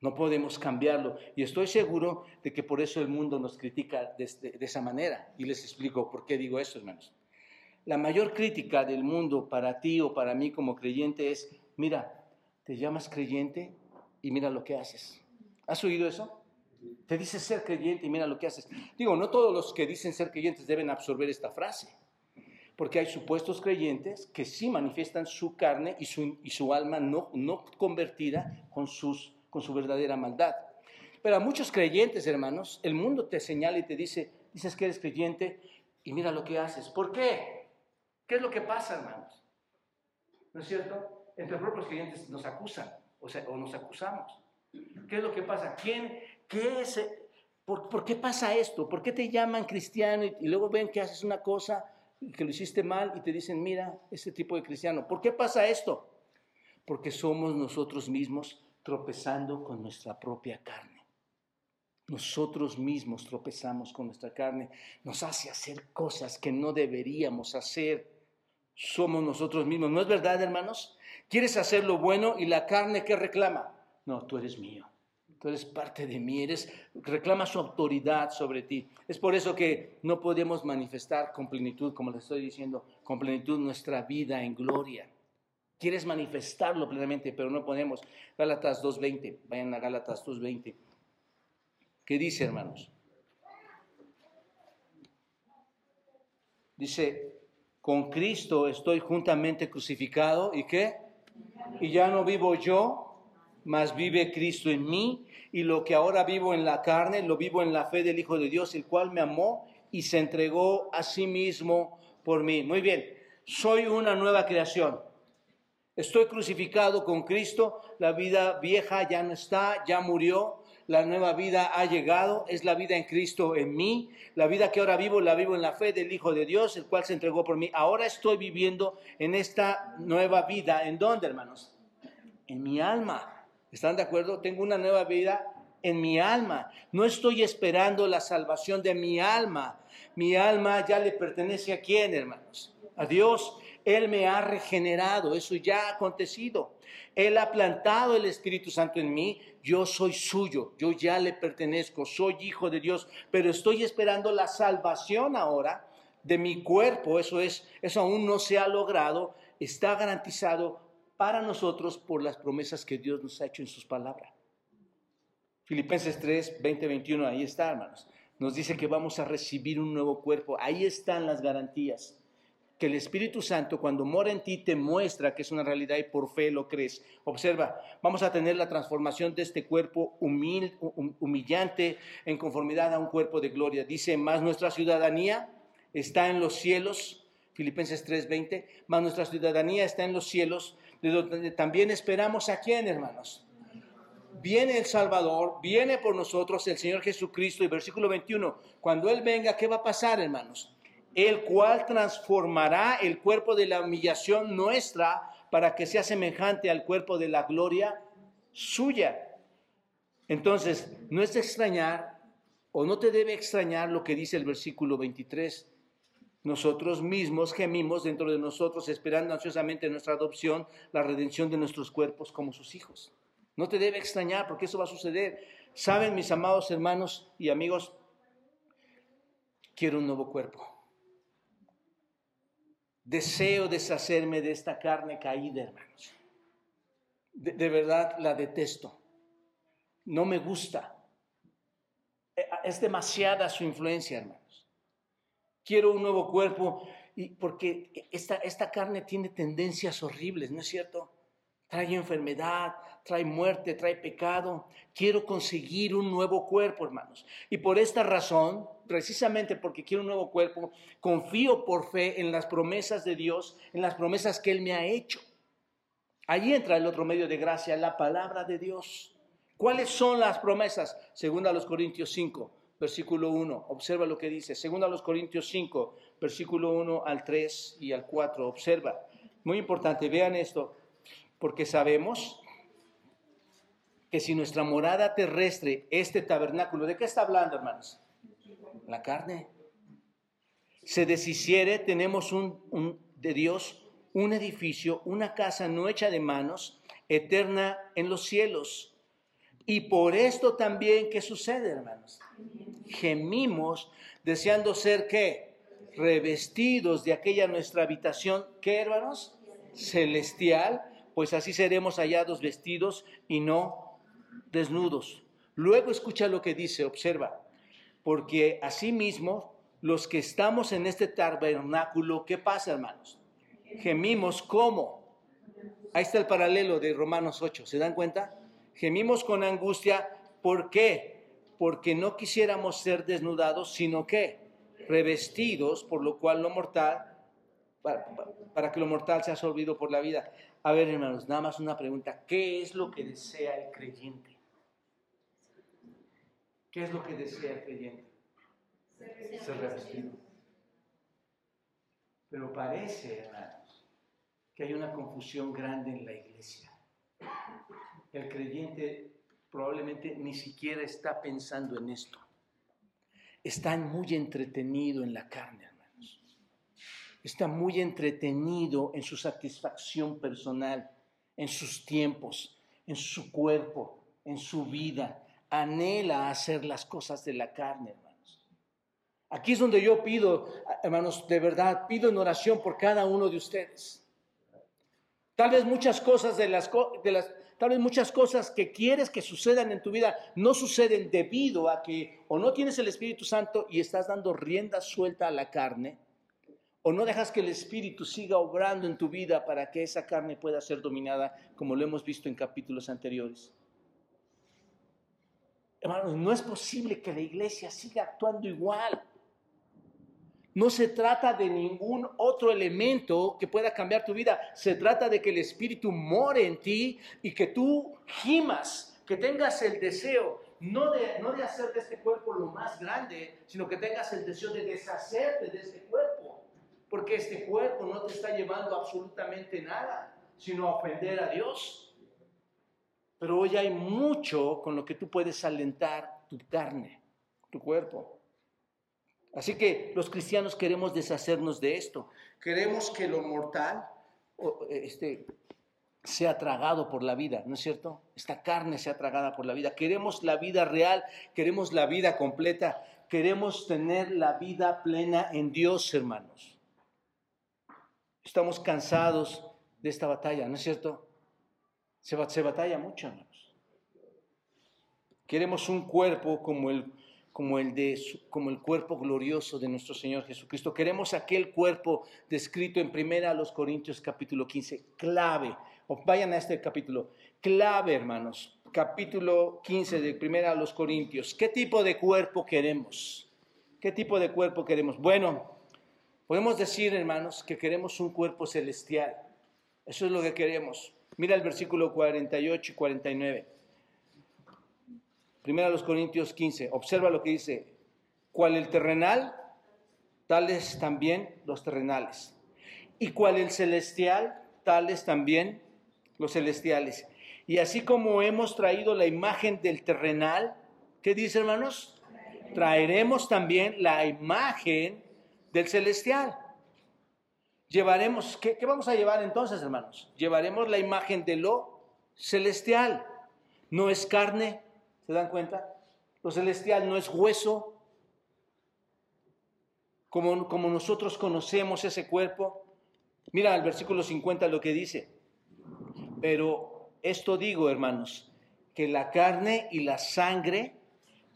No podemos cambiarlo. Y estoy seguro de que por eso el mundo nos critica de, de, esa manera. Y les explico por qué digo esto, hermanos. La mayor crítica del mundo para ti o para mí como creyente es, mira, te llamas creyente y mira lo que haces. ¿Has oído eso? Te dices ser creyente y mira lo que haces. Digo, no todos los que dicen ser creyentes deben absorber esta frase porque hay supuestos creyentes que sí manifiestan su carne y su, y su alma no, no convertida con, sus, con su verdadera maldad. Pero a muchos creyentes, hermanos, el mundo te señala y te dice, dices que eres creyente y mira lo que haces. ¿Por qué? ¿Qué es lo que pasa, hermanos? ¿No es cierto? Entre propios creyentes nos acusan o, sea, o nos acusamos. ¿Qué es lo que pasa? ¿Quién, qué es, por, qué pasa esto? ¿Por qué te llaman cristiano y, luego ven que haces una cosa que lo hiciste mal y te dicen, mira, ese tipo de cristiano. ¿Por qué pasa esto? Porque somos nosotros mismos tropezando con nuestra propia carne. Nosotros mismos tropezamos con nuestra carne. Nos hace hacer cosas que no deberíamos hacer. Somos nosotros mismos. ¿No es verdad, hermanos? ¿Quieres hacer lo bueno y la carne que reclama? No, tú eres mío. Eres parte de mí, eres, reclama su autoridad sobre ti. Es por eso que no podemos manifestar con plenitud, como les estoy diciendo, con plenitud nuestra vida en gloria. Quieres manifestarlo plenamente, pero no podemos. Gálatas 2.20, vayan a Gálatas 2.20. ¿Qué dice, hermanos? Dice, con Cristo estoy juntamente crucificado y qué? Y ya no vivo yo, mas vive Cristo en mí, y lo que ahora vivo en la carne, lo vivo en la fe del Hijo de Dios, el cual me amó y se entregó a sí mismo por mí. Muy bien, soy una nueva creación. Estoy crucificado con Cristo, la vida vieja ya no está, ya murió, la nueva vida ha llegado, es la vida en Cristo en mí. La vida que ahora vivo, la vivo en la fe del Hijo de Dios, el cual se entregó por mí. Ahora estoy viviendo en esta nueva vida. ¿En dónde, hermanos? En mi alma. ¿Están de acuerdo? Tengo una nueva vida en mi alma. No estoy esperando la salvación de mi alma. Mi alma ya le pertenece a quién, hermanos? A Dios. Él me ha regenerado. Eso ya ha acontecido. Él ha plantado el Espíritu Santo en mí, yo soy suyo, yo ya le pertenezco, soy hijo de Dios, pero estoy esperando la salvación ahora de mi cuerpo, eso es, eso aún no se ha logrado, está garantizado para nosotros por las promesas que Dios nos ha hecho en sus palabras. Filipenses 3, 20, 21, ahí está, hermanos. Nos dice que vamos a recibir un nuevo cuerpo. Ahí están las garantías que el Espíritu Santo cuando mora en ti te muestra que es una realidad y por fe lo crees. Observa, vamos a tener la transformación de este cuerpo humillante en conformidad a un cuerpo de gloria. Dice, más nuestra ciudadanía está en los cielos, Filipenses 3:20, más nuestra ciudadanía está en los cielos, de donde también esperamos a quién, hermanos. Viene el Salvador, viene por nosotros el Señor Jesucristo y versículo 21, cuando Él venga, ¿qué va a pasar, hermanos? el cual transformará el cuerpo de la humillación nuestra para que sea semejante al cuerpo de la gloria suya. Entonces, no es extrañar o no te debe extrañar lo que dice el versículo 23. Nosotros mismos gemimos dentro de nosotros esperando ansiosamente nuestra adopción, la redención de nuestros cuerpos como sus hijos. No te debe extrañar porque eso va a suceder. Saben, mis amados hermanos y amigos, quiero un nuevo cuerpo. Deseo deshacerme de esta carne caída, hermanos. De, verdad la detesto. No me gusta. E, es demasiada su influencia, hermanos. Quiero un nuevo cuerpo y porque esta, esta carne tiene tendencias horribles, ¿no es cierto? Trae enfermedad, trae muerte, trae pecado. Quiero conseguir un nuevo cuerpo, hermanos. Y por esta razón, precisamente porque quiero un nuevo cuerpo, confío por fe en las promesas de Dios, en las promesas que Él me ha hecho. Allí entra el otro medio de gracia, la palabra de Dios. ¿Cuáles son las promesas? Segunda a los Corintios 5, versículo 1. Observa lo que dice. Segunda a los Corintios 5, versículo 1 al 3 y al 4. Observa. Muy importante, vean esto, porque sabemos que si nuestra morada terrestre, este tabernáculo, ¿de qué está hablando, hermanos? La carne. Se deshiciere, tenemos un, de Dios un edificio, una casa no hecha de manos, eterna en los cielos. Y por esto también, ¿qué sucede, hermanos? Gemimos deseando ser qué? Revestidos de aquella nuestra habitación, ¿qué, hermanos? Celestial, pues así seremos hallados vestidos y no desnudos. Luego escucha lo que dice, observa, porque asimismo los que estamos en este tabernáculo, ¿qué pasa, hermanos? Gemimos como. Ahí está el paralelo de Romanos 8, ¿se dan cuenta? Gemimos con angustia, ¿por qué? Porque no quisiéramos ser desnudados, sino que revestidos, por lo cual lo mortal, para, que lo mortal sea absorbido por la vida. A ver, hermanos, nada más una pregunta. ¿Qué es lo que desea el creyente? ¿Qué es lo que desea el creyente? Ser revestido. Pero parece, hermanos, que hay una confusión grande en la iglesia. El creyente probablemente ni siquiera está pensando en esto. Está muy entretenido en la carne, hermanos. Está muy entretenido en su satisfacción personal, en sus tiempos, en su cuerpo, en su vida, anhela hacer las cosas de la carne, hermanos. Aquí es donde yo pido, hermanos, de verdad, pido en oración por cada uno de ustedes. Tal vez muchas cosas de las, de las tal vez muchas cosas que quieres que sucedan en tu vida no suceden debido a que o no tienes el Espíritu Santo y estás dando rienda suelta a la carne, o no dejas que el Espíritu siga obrando en tu vida para que esa carne pueda ser dominada, como lo hemos visto en capítulos anteriores. Hermanos, no es posible que la iglesia siga actuando igual. No se trata de ningún otro elemento que pueda cambiar tu vida. Se trata de que el Espíritu more en ti y que tú gimas que tengas el deseo no de, no de hacer de este cuerpo lo más grande, sino que tengas el deseo de deshacerte de este cuerpo, porque este cuerpo no te está llevando absolutamente nada, sino a ofender a Dios. Pero hoy hay mucho con lo que tú puedes alentar tu carne, tu cuerpo. Así que los cristianos queremos deshacernos de esto. Queremos que lo mortal este, sea tragado por la vida, ¿no es cierto? Esta carne sea tragada por la vida. Queremos la vida real, queremos la vida completa, queremos tener la vida plena en Dios, hermanos. Estamos cansados de esta batalla, ¿no es cierto? Se, se batalla mucho, hermanos. Queremos un cuerpo como el, como el, de, como el cuerpo glorioso de nuestro Señor Jesucristo. Queremos aquel cuerpo descrito en primera a los Corintios capítulo 15, clave vayan a este capítulo. Clave, hermanos. Capítulo 15 de Primera a los Corintios. ¿Qué tipo de cuerpo queremos? ¿Qué tipo de cuerpo queremos? Bueno, podemos decir, hermanos, que queremos un cuerpo celestial. Eso es lo que queremos. Mira el versículo 48 y 49. Primera a los Corintios 15. Observa lo que dice. ¿Cuál el terrenal? Tales también los terrenales. ¿Y cuál el celestial? Tales también los celestiales. Y así como hemos traído la imagen del terrenal, ¿qué dice hermanos? Traeremos también la imagen del celestial. Llevaremos, ¿qué, ¿qué, vamos a llevar entonces, hermanos? Llevaremos la imagen de lo celestial. No es carne, ¿se dan cuenta? Lo celestial no es hueso. Como, como nosotros conocemos ese cuerpo. Mira el versículo 50 lo que dice. Pero esto digo, hermanos, que la carne y la sangre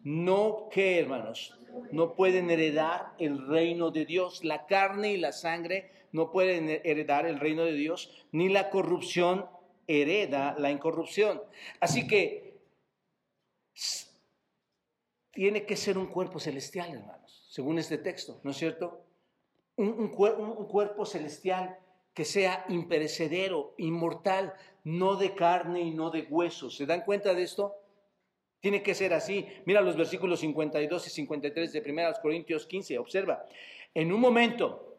no, ¿qué, hermanos? No pueden heredar el reino de Dios. La carne y la sangre no pueden heredar el reino de Dios, ni la corrupción hereda la incorrupción. Así que tiene que ser un cuerpo celestial, hermanos, según este texto, ¿no es cierto? Un, cuerpo celestial que sea imperecedero, inmortal, no de carne y no de huesos. ¿Se dan cuenta de esto? Tiene que ser así. Mira los versículos 52 y 53 de 1 Corintios 15. Observa. En un momento,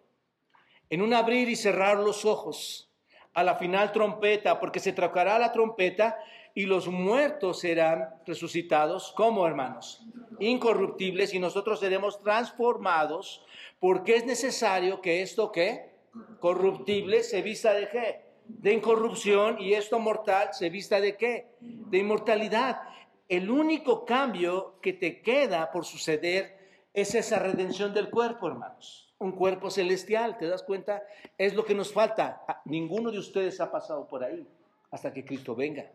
en un abrir y cerrar los ojos, a la final trompeta, porque se trocará la trompeta y los muertos serán resucitados como hermanos, incorruptibles, y nosotros seremos transformados, porque es necesario que esto que corruptible se vista de qué? De incorrupción y esto mortal se vista de qué? De inmortalidad. El único cambio que te queda por suceder es esa redención del cuerpo, hermanos. Un cuerpo celestial, ¿te das cuenta? Es lo que nos falta. Ninguno de ustedes ha pasado por ahí hasta que Cristo venga.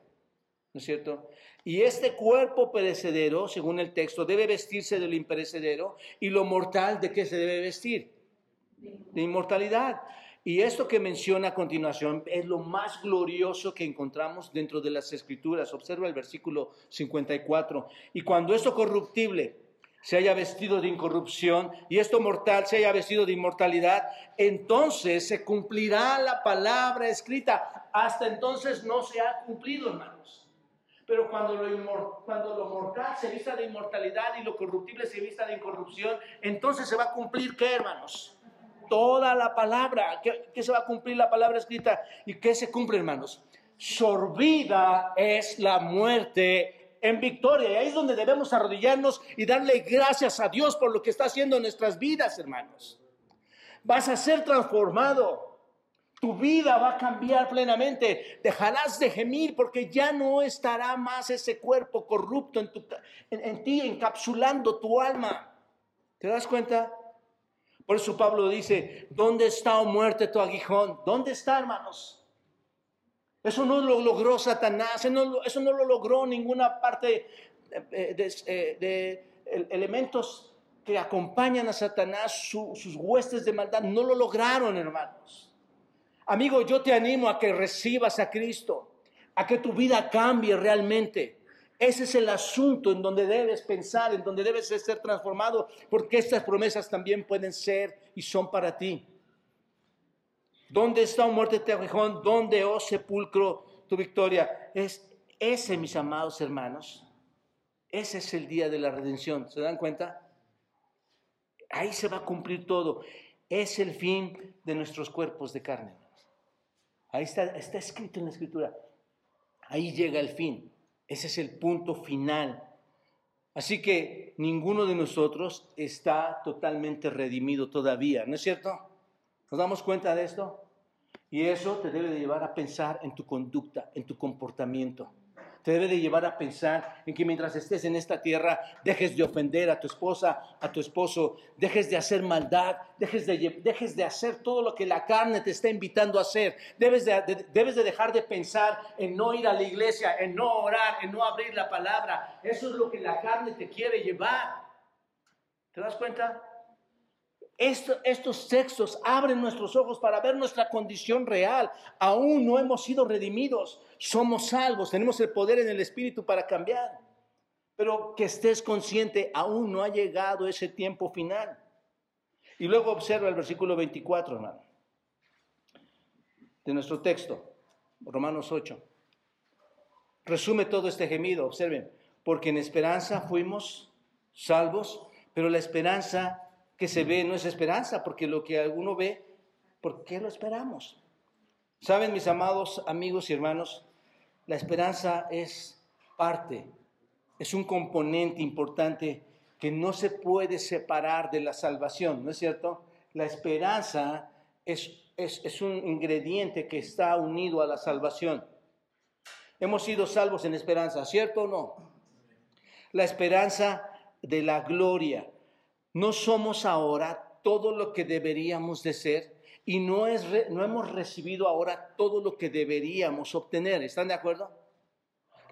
¿No es cierto? Y este cuerpo perecedero, según el texto, debe vestirse de lo imperecedero y lo mortal, ¿de qué se debe vestir? De inmortalidad. Y esto que menciona a continuación es lo más glorioso que encontramos dentro de las escrituras. Observa el versículo 54. Y cuando esto corruptible se haya vestido de incorrupción y esto mortal se haya vestido de inmortalidad, entonces se cumplirá la palabra escrita. Hasta entonces no se ha cumplido, hermanos. Pero cuando lo, mortal se vista de inmortalidad y lo corruptible se vista de incorrupción, entonces se va a cumplir, ¿qué, hermanos? toda la palabra. ¿Qué, se va a cumplir la palabra escrita? ¿Y qué se cumple, hermanos? Sorbida es la muerte en victoria. Y ahí es donde debemos arrodillarnos y darle gracias a Dios por lo que está haciendo en nuestras vidas, hermanos. Vas a ser transformado. Tu vida va a cambiar plenamente. Dejarás de gemir porque ya no estará más ese cuerpo corrupto en, tu, en ti, encapsulando tu alma. ¿Te das cuenta? Por eso Pablo dice, ¿dónde está, o oh muerte, tu aguijón? ¿Dónde está, hermanos? Eso no lo logró Satanás, eso no, lo logró ninguna parte de, eh, elementos que acompañan a Satanás, sus huestes de maldad, no lo lograron, hermanos. Amigo, yo te animo a que recibas a Cristo, a que tu vida cambie realmente. Ese es el asunto en donde debes pensar, en donde debes ser transformado, porque estas promesas también pueden ser y son para ti. ¿Dónde está, o muerte, tu aguijón? ¿Dónde, oh sepulcro, tu victoria? Es ese, mis amados hermanos, ese es el día de la redención. ¿Se dan cuenta? Ahí se va a cumplir todo. Es el fin de nuestros cuerpos de carne. Ahí está, escrito en la escritura. Ahí llega el fin. Ese es el punto final. Así que ninguno de nosotros está totalmente redimido todavía, ¿no es cierto? ¿Nos damos cuenta de esto? Y eso te debe de llevar a pensar en tu conducta, en tu comportamiento te debe de llevar a pensar en que mientras estés en esta tierra, dejes de ofender a tu esposa, a tu esposo, dejes de hacer maldad, dejes de, dejes de hacer todo lo que la carne te está invitando a hacer. Debes de, debes de dejar de pensar en no ir a la iglesia, en no orar, en no abrir la palabra. Eso es lo que la carne te quiere llevar. ¿Te das cuenta? Estos textos abren nuestros ojos para ver nuestra condición real. Aún no hemos sido redimidos, somos salvos, tenemos el poder en el Espíritu para cambiar. Pero que estés consciente, aún no ha llegado ese tiempo final. Y luego observa el versículo 24, hermano, de nuestro texto, Romanos 8. Resume todo este gemido, observen, porque en esperanza fuimos salvos, pero la esperanza que se ve no es esperanza, porque lo que uno ve, ¿por qué lo esperamos? Saben, mis amados amigos y hermanos, la esperanza es parte, es un componente importante que no se puede separar de la salvación, ¿no es cierto? La esperanza es, es, es un ingrediente que está unido a la salvación. Hemos sido salvos en esperanza, ¿cierto o no? La esperanza de la gloria, no somos ahora todo lo que deberíamos de ser y no, es no hemos recibido ahora todo lo que deberíamos obtener. ¿Están de acuerdo?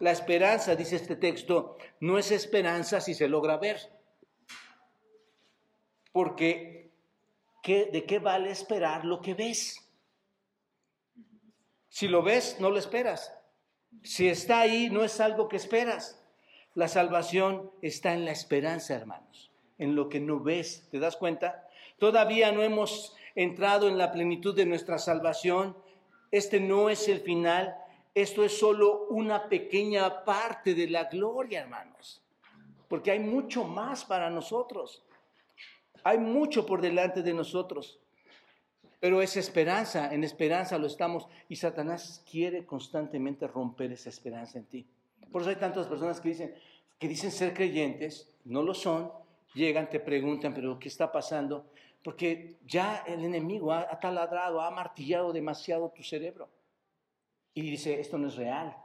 La esperanza, dice este texto, no es esperanza si se logra ver. Porque, ¿qué, ¿de qué vale esperar lo que ves? Si lo ves, no lo esperas. Si está ahí, no es algo que esperas. La salvación está en la esperanza, hermanos en lo que no ves. ¿Te das cuenta? Todavía no hemos entrado en la plenitud de nuestra salvación. Este no es el final. Esto es solo una pequeña parte de la gloria, hermanos. Porque hay mucho más para nosotros. Hay mucho por delante de nosotros. Pero es esperanza, en esperanza lo estamos. Y Satanás quiere constantemente romper esa esperanza en ti. Por eso hay tantas personas que dicen, que dicen ser creyentes, no lo son, llegan, te preguntan, pero ¿qué está pasando? Porque ya el enemigo ha, taladrado, ha martillado demasiado tu cerebro. Y dice, esto no es real.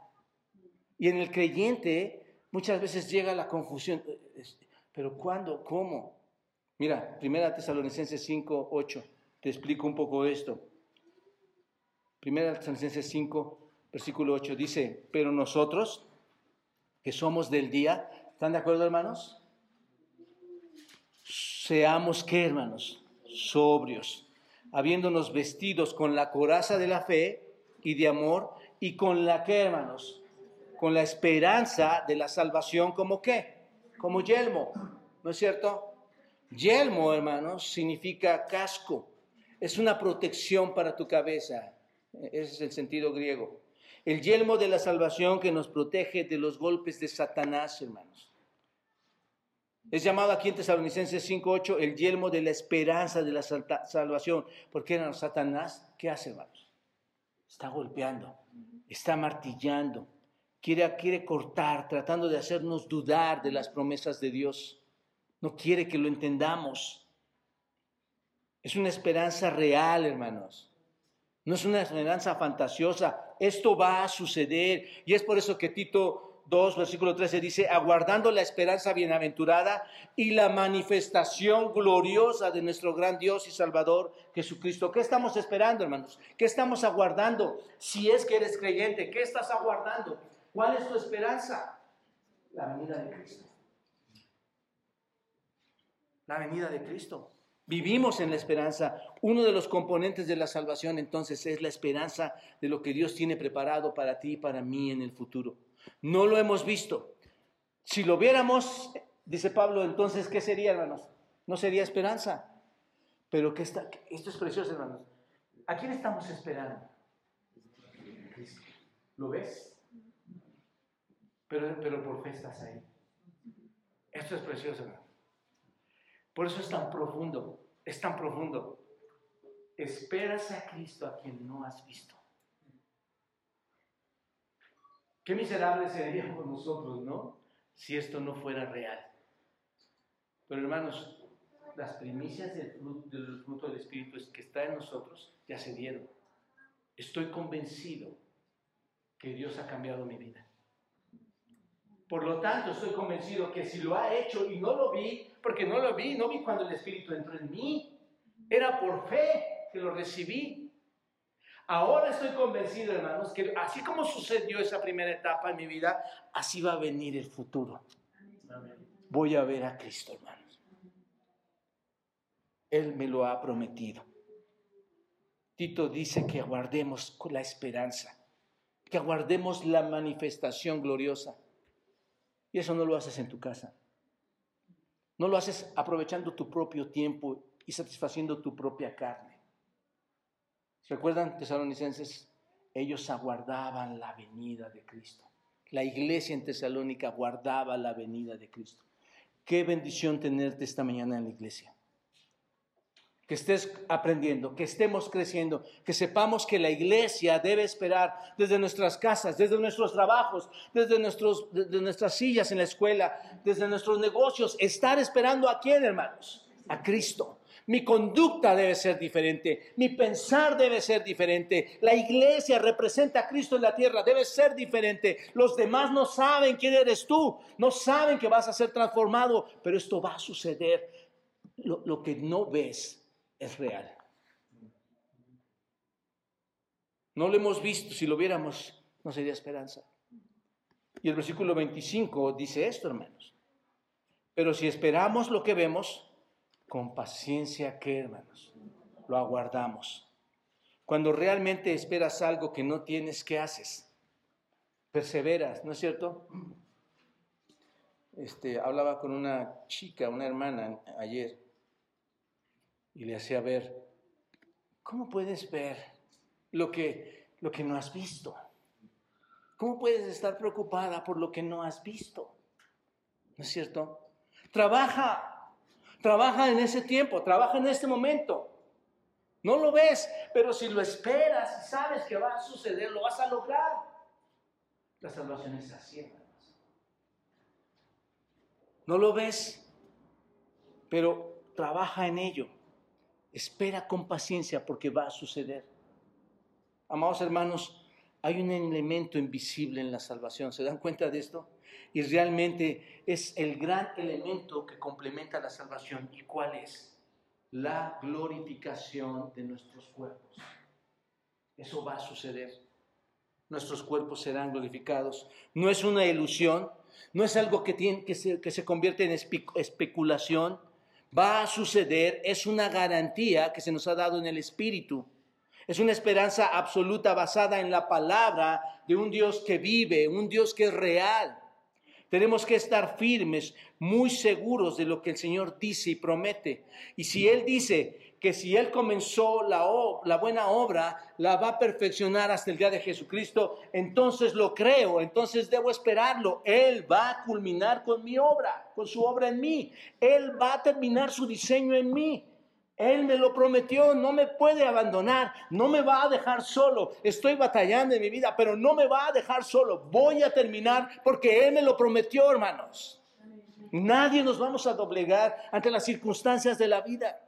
Y en el creyente muchas veces llega la confusión. ¿Pero cuándo? ¿Cómo? Mira, Primera Tesalonicenses 5, 8. Te explico un poco esto. Primera Tesalonicenses 5, versículo 8 dice, pero nosotros, que somos del día, ¿están de acuerdo hermanos? Seamos que, hermanos, sobrios, habiéndonos vestidos con la coraza de la fe y de amor y con la que, hermanos, con la esperanza de la salvación como qué, como yelmo, ¿no es cierto? Yelmo, hermanos, significa casco, es una protección para tu cabeza, ese es el sentido griego. El yelmo de la salvación que nos protege de los golpes de Satanás, hermanos. Es llamado aquí en Tesalonicenses 5.8 el yelmo de la esperanza de la salvación. Porque era Satanás, ¿qué hace, hermanos? Está golpeando, está martillando, quiere, quiere cortar, tratando de hacernos dudar de las promesas de Dios. No quiere que lo entendamos. Es una esperanza real, hermanos. No es una esperanza fantasiosa. Esto va a suceder. Y es por eso que Tito 2, versículo 13 dice, aguardando la esperanza bienaventurada y la manifestación gloriosa de nuestro gran Dios y Salvador Jesucristo. ¿Qué estamos esperando, hermanos? ¿Qué estamos aguardando? Si es que eres creyente, ¿qué estás aguardando? ¿Cuál es tu esperanza? La venida de Cristo. La venida de Cristo. Vivimos en la esperanza. Uno de los componentes de la salvación entonces es la esperanza de lo que Dios tiene preparado para ti y para mí en el futuro. No lo hemos visto. Si lo viéramos, dice Pablo, entonces, ¿qué sería, hermanos? No sería esperanza. Pero que está, esto es precioso, hermanos. ¿A quién estamos esperando? ¿Lo ves? pero, pero por fe estás ahí. Esto es precioso, hermano. Por eso es tan profundo, es tan profundo. Esperas a Cristo a quien no has visto. Qué miserables seríamos nosotros, ¿no? Si esto no fuera real. Pero hermanos, las primicias del fruto, del Espíritu que está en nosotros ya se dieron. Estoy convencido que Dios ha cambiado mi vida. Por lo tanto, estoy convencido que si lo ha hecho y no lo vi, porque no lo vi, no vi cuando el Espíritu entró en mí, era por fe que lo recibí. Ahora estoy convencido, hermanos, que así como sucedió esa primera etapa en mi vida, así va a venir el futuro. Voy a ver a Cristo, hermanos. Él me lo ha prometido. Tito dice que aguardemos con la esperanza, que aguardemos la manifestación gloriosa. Y eso no lo haces en tu casa. No lo haces aprovechando tu propio tiempo y satisfaciendo tu propia carne. ¿Se acuerdan, tesalonicenses? Ellos aguardaban la venida de Cristo. La iglesia en Tesalónica aguardaba la venida de Cristo. Qué bendición tenerte esta mañana en la iglesia que estés aprendiendo, que estemos creciendo, que sepamos que la iglesia debe esperar desde nuestras casas, desde nuestros trabajos, desde, nuestros, nuestras sillas en la escuela, desde nuestros negocios, estar esperando a quién, hermanos? A Cristo. Mi conducta debe ser diferente, mi pensar debe ser diferente, la iglesia representa a Cristo en la tierra, debe ser diferente. Los demás no saben quién eres tú, no saben que vas a ser transformado, pero esto va a suceder. Lo, lo que no ves es real. No lo hemos visto, si lo viéramos no sería esperanza. Y el versículo 25 dice esto, hermanos. Pero si esperamos lo que vemos, con paciencia, ¿qué, hermanos? Lo aguardamos. Cuando realmente esperas algo que no tienes, ¿qué haces? Perseveras, ¿no es cierto? Este, hablaba con una chica, una hermana ayer, y le hacía ver, ¿cómo puedes ver lo que, lo que no has visto? ¿Cómo puedes estar preocupada por lo que no has visto? ¿No es cierto? Trabaja, trabaja en ese tiempo, trabaja en este momento. No lo ves, pero si lo esperas y sabes que va a suceder, lo vas a lograr. La salvación es así. No lo ves, pero trabaja en ello. Espera con paciencia porque va a suceder. Amados hermanos, hay un elemento invisible en la salvación. ¿Se dan cuenta de esto? Y realmente es el gran elemento que complementa la salvación. ¿Y cuál es? La glorificación de nuestros cuerpos. Eso va a suceder. Nuestros cuerpos serán glorificados. No es una ilusión, no es algo que, que, se, que se convierte en especulación va a suceder, es una garantía que se nos ha dado en el Espíritu. Es una esperanza absoluta basada en la palabra de un Dios que vive, un Dios que es real. Tenemos que estar firmes, muy seguros de lo que el Señor dice y promete. Y si Él dice que si Él comenzó la, la, buena obra, la va a perfeccionar hasta el día de Jesucristo, entonces lo creo, entonces debo esperarlo. Él va a culminar con mi obra, con su obra en mí. Él va a terminar su diseño en mí. Él me lo prometió, no me puede abandonar, no me va a dejar solo. Estoy batallando en mi vida, pero no me va a dejar solo. Voy a terminar porque Él me lo prometió, hermanos. Nadie nos vamos a doblegar ante las circunstancias de la vida.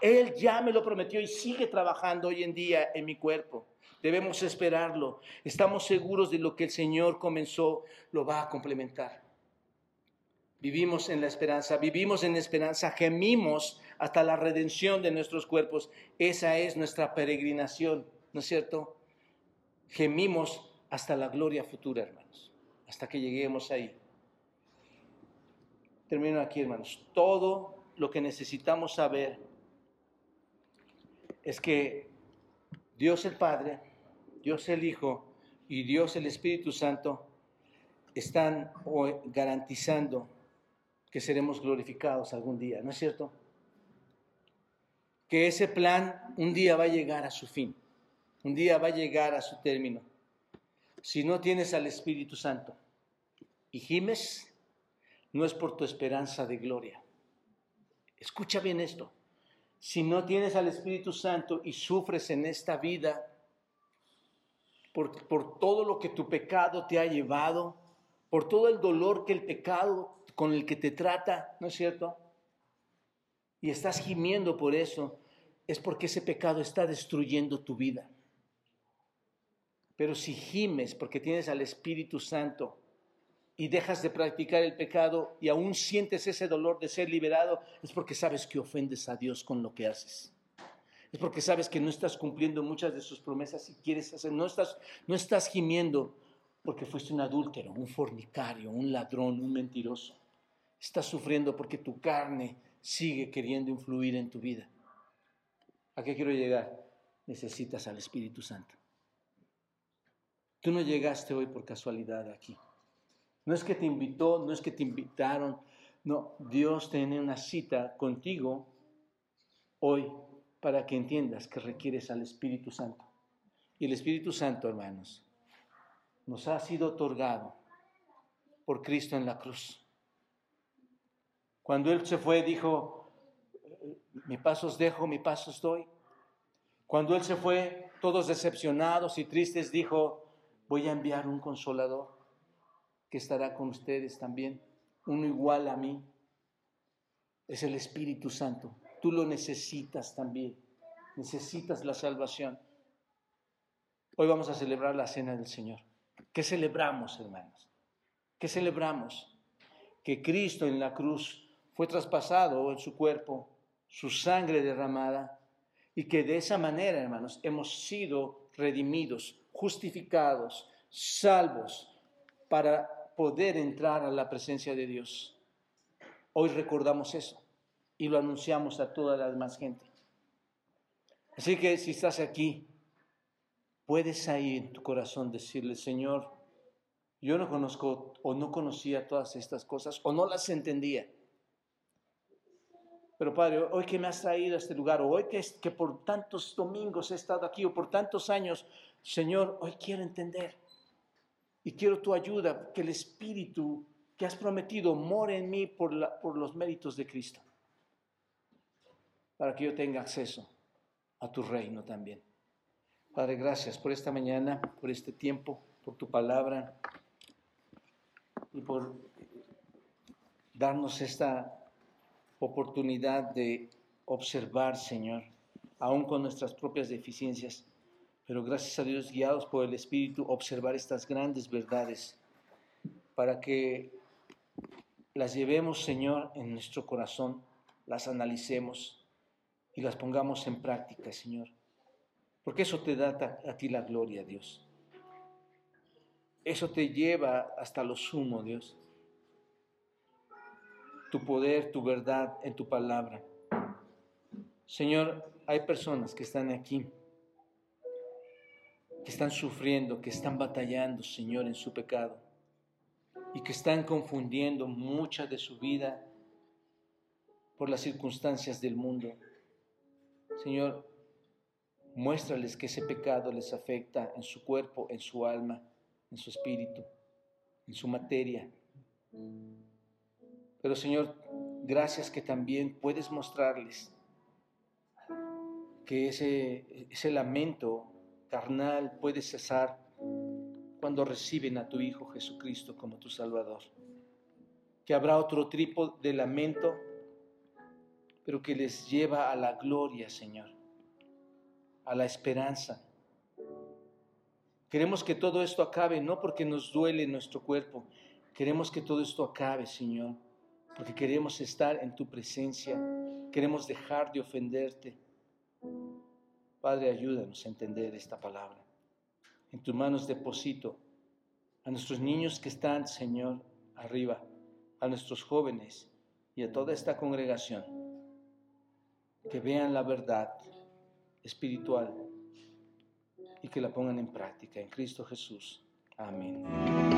Él ya me lo prometió y sigue trabajando hoy en día en mi cuerpo. Debemos esperarlo. Estamos seguros de lo que el Señor comenzó, lo va a complementar. Vivimos en la esperanza, vivimos en esperanza, gemimos hasta la redención de nuestros cuerpos. Esa es nuestra peregrinación, ¿no es cierto? Gemimos hasta la gloria futura, hermanos, hasta que lleguemos ahí. Termino aquí, hermanos. Todo lo que necesitamos saber es que Dios el Padre, Dios el Hijo y Dios el Espíritu Santo están garantizando que seremos glorificados algún día, ¿no es cierto? Que ese plan un día va a llegar a su fin, un día va a llegar a su término. Si no tienes al Espíritu Santo, y gimes, no es por tu esperanza de gloria. Escucha bien esto. Si no tienes al Espíritu Santo y sufres en esta vida por, por todo lo que tu pecado te ha llevado, por todo el dolor que el pecado con el que te trata, ¿no es cierto? Y estás gimiendo por eso, es porque ese pecado está destruyendo tu vida. Pero si gimes porque tienes al Espíritu Santo y dejas de practicar el pecado y aún sientes ese dolor de ser liberado, es porque sabes que ofendes a Dios con lo que haces. Es porque sabes que no estás cumpliendo muchas de sus promesas y quieres hacer, no estás, no estás gimiendo porque fuiste un adúltero, un fornicario, un ladrón, un mentiroso. Estás sufriendo porque tu carne sigue queriendo influir en tu vida. ¿A qué quiero llegar? Necesitas al Espíritu Santo. Tú no llegaste hoy por casualidad aquí. No es que te invitó, no es que te invitaron. No, Dios tiene una cita contigo hoy para que entiendas que requieres al Espíritu Santo. Y el Espíritu Santo, hermanos, nos ha sido otorgado por Cristo en la cruz. Cuando Él se fue, dijo, mi paso os dejo, mi paso os doy. Cuando Él se fue, todos decepcionados y tristes, dijo, voy a enviar un consolador que estará con ustedes también, uno igual a mí. Es el Espíritu Santo. Tú lo necesitas también. Necesitas la salvación. Hoy vamos a celebrar la cena del Señor. ¿Qué celebramos, hermanos? ¿Qué celebramos? Que Cristo en la cruz fue traspasado en su cuerpo, su sangre derramada, y que de esa manera, hermanos, hemos sido redimidos, justificados, salvos para poder entrar a la presencia de Dios. Hoy recordamos eso y lo anunciamos a toda la demás gente. Así que si estás aquí, puedes ahí en tu corazón decirle, Señor, yo no conozco o no conocía todas estas cosas o no las entendía. Pero Padre, hoy que me has traído a este lugar, o hoy que, que por tantos domingos he estado aquí, o por tantos años, Señor, hoy quiero entender. Y quiero tu ayuda, que el Espíritu que has prometido more en mí por, por los méritos de Cristo. Para que yo tenga acceso a tu reino también. Padre, gracias por esta mañana, por este tiempo, por tu palabra y por darnos esta oportunidad de observar, Señor, aún con nuestras propias deficiencias, pero gracias a Dios, guiados por el Espíritu, observar estas grandes verdades para que las llevemos, Señor, en nuestro corazón, las analicemos y las pongamos en práctica, Señor. Porque eso te da a ti la gloria, Dios. Eso te lleva hasta lo sumo, Dios. Tu poder, tu verdad en tu palabra. Señor, hay personas que están aquí que están sufriendo, que están batallando, Señor, en su pecado y que están confundiendo mucha de su vida por las circunstancias del mundo. Señor, muéstrales que ese pecado les afecta en su cuerpo, en su alma, en su espíritu, en su materia. Pero Señor, gracias que también puedes mostrarles que ese, ese lamento carnal puede cesar cuando reciben a tu Hijo Jesucristo como tu Salvador. Que habrá otro tipo de lamento, pero que les lleva a la gloria, Señor, a la esperanza. Queremos que todo esto acabe, no porque nos duele nuestro cuerpo, queremos que todo esto acabe, Señor, porque queremos estar en tu presencia, queremos dejar de ofenderte Padre, ayúdanos a entender esta palabra. En tus manos deposito a nuestros niños que están, Señor, arriba, a nuestros jóvenes y a toda esta congregación, que vean la verdad espiritual y que la pongan en práctica. En Cristo Jesús. Amén.